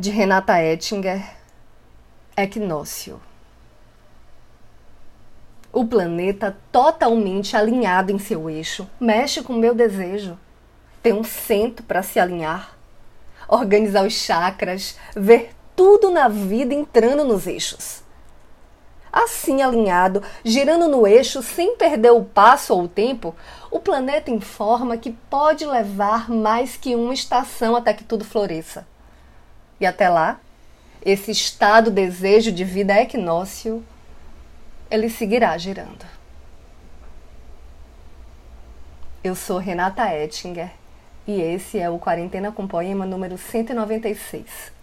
de Renata Ettinger, Equinócio. O planeta totalmente alinhado em seu eixo mexe com o meu desejo. Ter um centro para se alinhar, organizar os chakras, ver tudo na vida entrando nos eixos. Assim alinhado, girando no eixo sem perder o passo ou o tempo, o planeta informa que pode levar mais que uma estação até que tudo floresça. E até lá, esse estado desejo de vida equinócio, ele seguirá girando. Eu sou Renata Ettinger e esse é o Quarentena com Poema número 196.